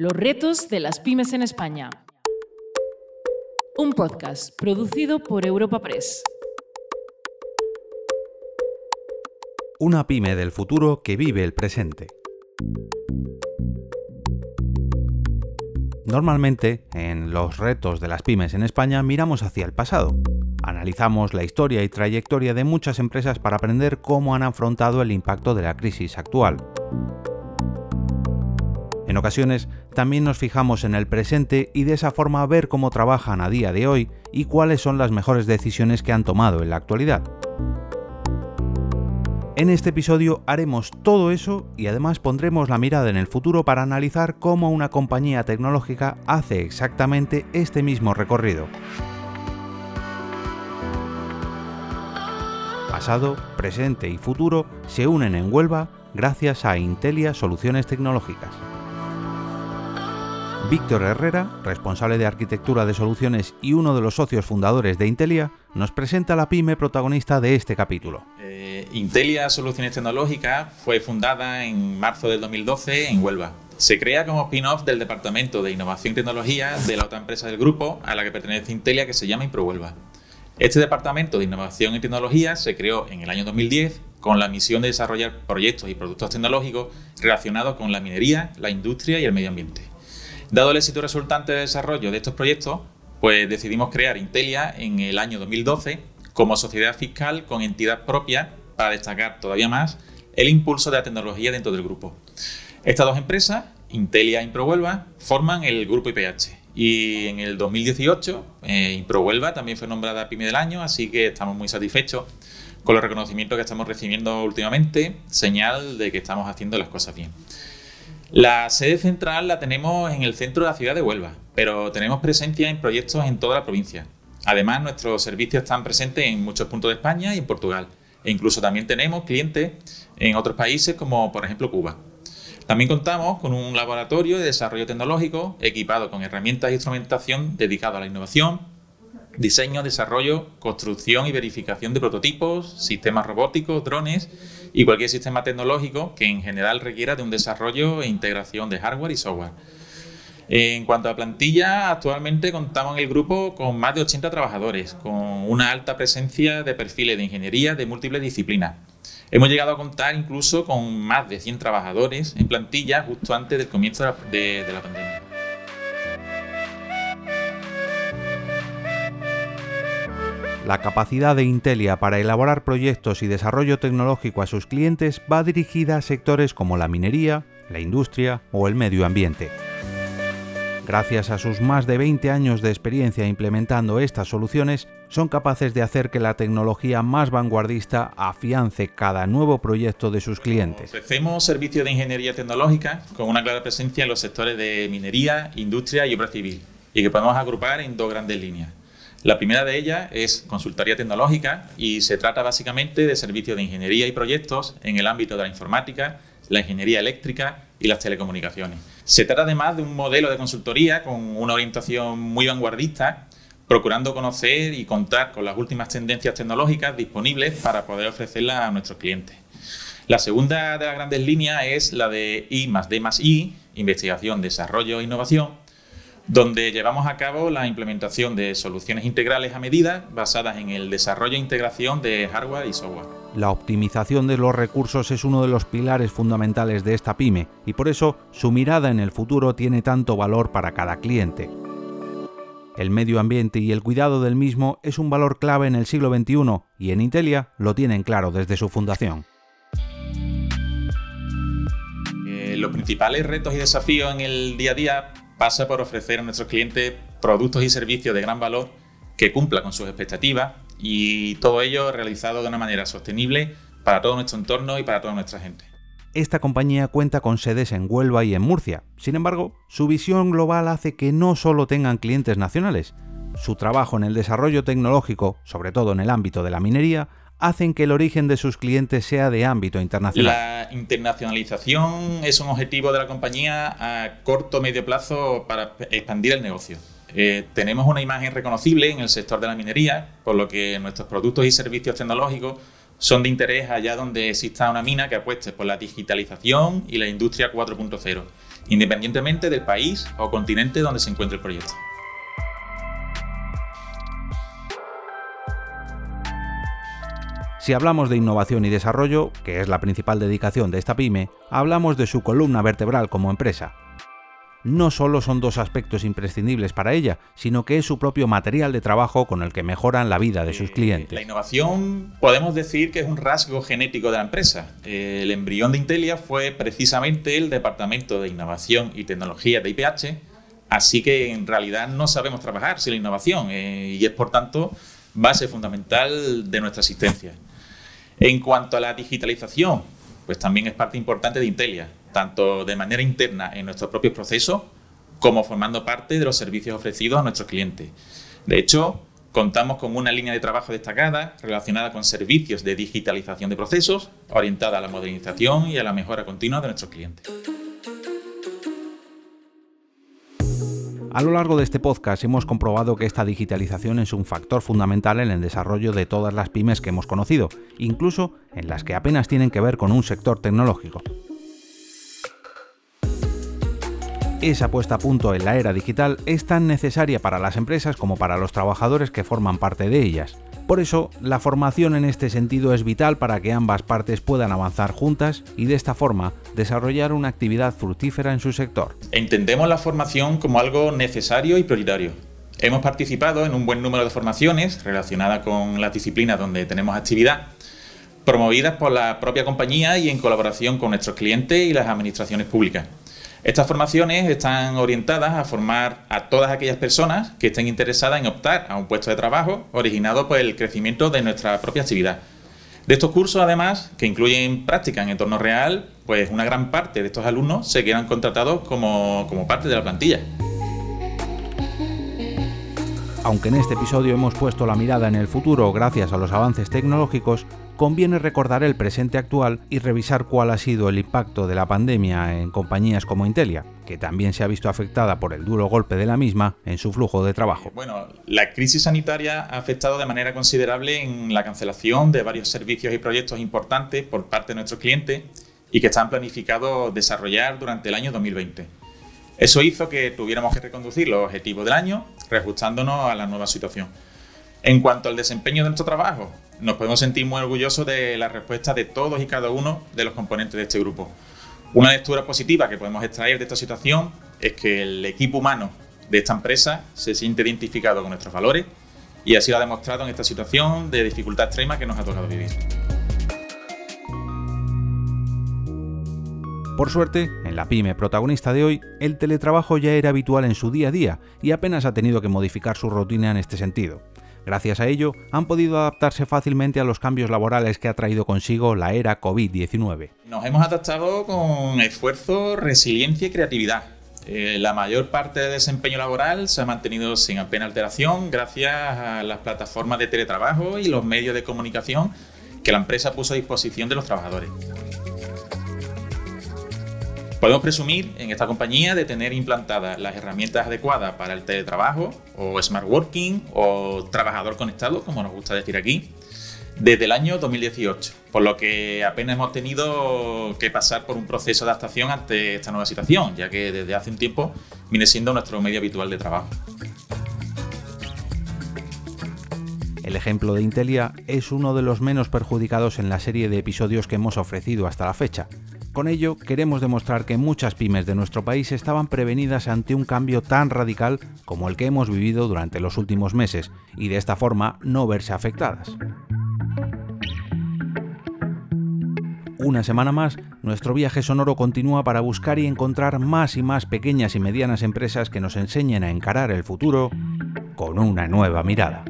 Los retos de las pymes en España. Un podcast producido por Europa Press. Una pyme del futuro que vive el presente. Normalmente, en los retos de las pymes en España miramos hacia el pasado. Analizamos la historia y trayectoria de muchas empresas para aprender cómo han afrontado el impacto de la crisis actual. En ocasiones también nos fijamos en el presente y de esa forma ver cómo trabajan a día de hoy y cuáles son las mejores decisiones que han tomado en la actualidad. En este episodio haremos todo eso y además pondremos la mirada en el futuro para analizar cómo una compañía tecnológica hace exactamente este mismo recorrido. Pasado, presente y futuro se unen en Huelva gracias a Intelia Soluciones Tecnológicas. Víctor Herrera, responsable de arquitectura de soluciones y uno de los socios fundadores de Intelia, nos presenta la pyme protagonista de este capítulo. Eh, Intelia Soluciones Tecnológicas fue fundada en marzo del 2012 en Huelva. Se crea como spin-off del Departamento de Innovación y Tecnología de la otra empresa del grupo a la que pertenece Intelia que se llama ImproHuelva. Este Departamento de Innovación y Tecnología se creó en el año 2010 con la misión de desarrollar proyectos y productos tecnológicos relacionados con la minería, la industria y el medio ambiente. Dado el éxito resultante de desarrollo de estos proyectos, pues decidimos crear Intelia en el año 2012 como sociedad fiscal con entidad propia para destacar todavía más el impulso de la tecnología dentro del grupo. Estas dos empresas, Intelia e Improhuelva, forman el grupo IPH. Y en el 2018, eh, Improhuelva también fue nombrada PyME del año, así que estamos muy satisfechos con los reconocimientos que estamos recibiendo últimamente, señal de que estamos haciendo las cosas bien. La sede central la tenemos en el centro de la ciudad de Huelva, pero tenemos presencia en proyectos en toda la provincia. Además, nuestros servicios están presentes en muchos puntos de España y en Portugal. E incluso también tenemos clientes en otros países como por ejemplo Cuba. También contamos con un laboratorio de desarrollo tecnológico equipado con herramientas e instrumentación dedicado a la innovación, diseño, desarrollo, construcción y verificación de prototipos, sistemas robóticos, drones y cualquier sistema tecnológico que en general requiera de un desarrollo e integración de hardware y software. En cuanto a plantilla, actualmente contamos en el grupo con más de 80 trabajadores, con una alta presencia de perfiles de ingeniería de múltiples disciplinas. Hemos llegado a contar incluso con más de 100 trabajadores en plantilla justo antes del comienzo de la pandemia. La capacidad de Intelia para elaborar proyectos y desarrollo tecnológico a sus clientes va dirigida a sectores como la minería, la industria o el medio ambiente. Gracias a sus más de 20 años de experiencia implementando estas soluciones, son capaces de hacer que la tecnología más vanguardista afiance cada nuevo proyecto de sus clientes. Ofrecemos servicios de ingeniería tecnológica con una clara presencia en los sectores de minería, industria y obra civil, y que podemos agrupar en dos grandes líneas. La primera de ellas es consultoría tecnológica y se trata básicamente de servicios de ingeniería y proyectos en el ámbito de la informática, la ingeniería eléctrica y las telecomunicaciones. Se trata además de un modelo de consultoría con una orientación muy vanguardista, procurando conocer y contar con las últimas tendencias tecnológicas disponibles para poder ofrecerlas a nuestros clientes. La segunda de las grandes líneas es la de I más D más I, investigación, desarrollo e innovación, donde llevamos a cabo la implementación de soluciones integrales a medida basadas en el desarrollo e integración de hardware y software. La optimización de los recursos es uno de los pilares fundamentales de esta pyme y por eso su mirada en el futuro tiene tanto valor para cada cliente. El medio ambiente y el cuidado del mismo es un valor clave en el siglo XXI y en Intelia lo tienen claro desde su fundación. Eh, los principales retos y desafíos en el día a día pasa por ofrecer a nuestros clientes productos y servicios de gran valor que cumplan con sus expectativas y todo ello realizado de una manera sostenible para todo nuestro entorno y para toda nuestra gente. Esta compañía cuenta con sedes en Huelva y en Murcia. Sin embargo, su visión global hace que no solo tengan clientes nacionales. Su trabajo en el desarrollo tecnológico, sobre todo en el ámbito de la minería, hacen que el origen de sus clientes sea de ámbito internacional. La internacionalización es un objetivo de la compañía a corto o medio plazo para expandir el negocio. Eh, tenemos una imagen reconocible en el sector de la minería, por lo que nuestros productos y servicios tecnológicos son de interés allá donde exista una mina que apueste por la digitalización y la industria 4.0, independientemente del país o continente donde se encuentre el proyecto. Si hablamos de innovación y desarrollo, que es la principal dedicación de esta pyme, hablamos de su columna vertebral como empresa. No solo son dos aspectos imprescindibles para ella, sino que es su propio material de trabajo con el que mejoran la vida de sus clientes. La innovación podemos decir que es un rasgo genético de la empresa. El embrión de Intelia fue precisamente el Departamento de Innovación y Tecnología de IPH, así que en realidad no sabemos trabajar sin la innovación eh, y es por tanto base fundamental de nuestra existencia. En cuanto a la digitalización, pues también es parte importante de Intelia, tanto de manera interna en nuestros propios procesos como formando parte de los servicios ofrecidos a nuestros clientes. De hecho, contamos con una línea de trabajo destacada relacionada con servicios de digitalización de procesos, orientada a la modernización y a la mejora continua de nuestros clientes. A lo largo de este podcast hemos comprobado que esta digitalización es un factor fundamental en el desarrollo de todas las pymes que hemos conocido, incluso en las que apenas tienen que ver con un sector tecnológico. Esa puesta a punto en la era digital es tan necesaria para las empresas como para los trabajadores que forman parte de ellas. Por eso, la formación en este sentido es vital para que ambas partes puedan avanzar juntas y de esta forma desarrollar una actividad fructífera en su sector. Entendemos la formación como algo necesario y prioritario. Hemos participado en un buen número de formaciones relacionadas con las disciplinas donde tenemos actividad, promovidas por la propia compañía y en colaboración con nuestros clientes y las administraciones públicas. Estas formaciones están orientadas a formar a todas aquellas personas que estén interesadas en optar a un puesto de trabajo originado por el crecimiento de nuestra propia actividad. De estos cursos, además, que incluyen práctica en entorno real, pues una gran parte de estos alumnos se quedan contratados como, como parte de la plantilla. Aunque en este episodio hemos puesto la mirada en el futuro gracias a los avances tecnológicos, conviene recordar el presente actual y revisar cuál ha sido el impacto de la pandemia en compañías como Intelia, que también se ha visto afectada por el duro golpe de la misma en su flujo de trabajo. Bueno, la crisis sanitaria ha afectado de manera considerable en la cancelación de varios servicios y proyectos importantes por parte de nuestros clientes y que están planificados desarrollar durante el año 2020. Eso hizo que tuviéramos que reconducir los objetivos del año, reajustándonos a la nueva situación. En cuanto al desempeño de nuestro trabajo, nos podemos sentir muy orgullosos de la respuesta de todos y cada uno de los componentes de este grupo. Una lectura positiva que podemos extraer de esta situación es que el equipo humano de esta empresa se siente identificado con nuestros valores y así lo ha demostrado en esta situación de dificultad extrema que nos ha tocado vivir. Por suerte, en la pyme protagonista de hoy, el teletrabajo ya era habitual en su día a día y apenas ha tenido que modificar su rutina en este sentido. Gracias a ello, han podido adaptarse fácilmente a los cambios laborales que ha traído consigo la era COVID-19. Nos hemos adaptado con esfuerzo, resiliencia y creatividad. Eh, la mayor parte del desempeño laboral se ha mantenido sin apenas alteración gracias a las plataformas de teletrabajo y los medios de comunicación que la empresa puso a disposición de los trabajadores. Podemos presumir en esta compañía de tener implantadas las herramientas adecuadas para el teletrabajo o smart working o trabajador conectado, como nos gusta decir aquí, desde el año 2018, por lo que apenas hemos tenido que pasar por un proceso de adaptación ante esta nueva situación, ya que desde hace un tiempo viene siendo nuestro medio habitual de trabajo. El ejemplo de Intelia es uno de los menos perjudicados en la serie de episodios que hemos ofrecido hasta la fecha, con ello, queremos demostrar que muchas pymes de nuestro país estaban prevenidas ante un cambio tan radical como el que hemos vivido durante los últimos meses y de esta forma no verse afectadas. Una semana más, nuestro viaje sonoro continúa para buscar y encontrar más y más pequeñas y medianas empresas que nos enseñen a encarar el futuro con una nueva mirada.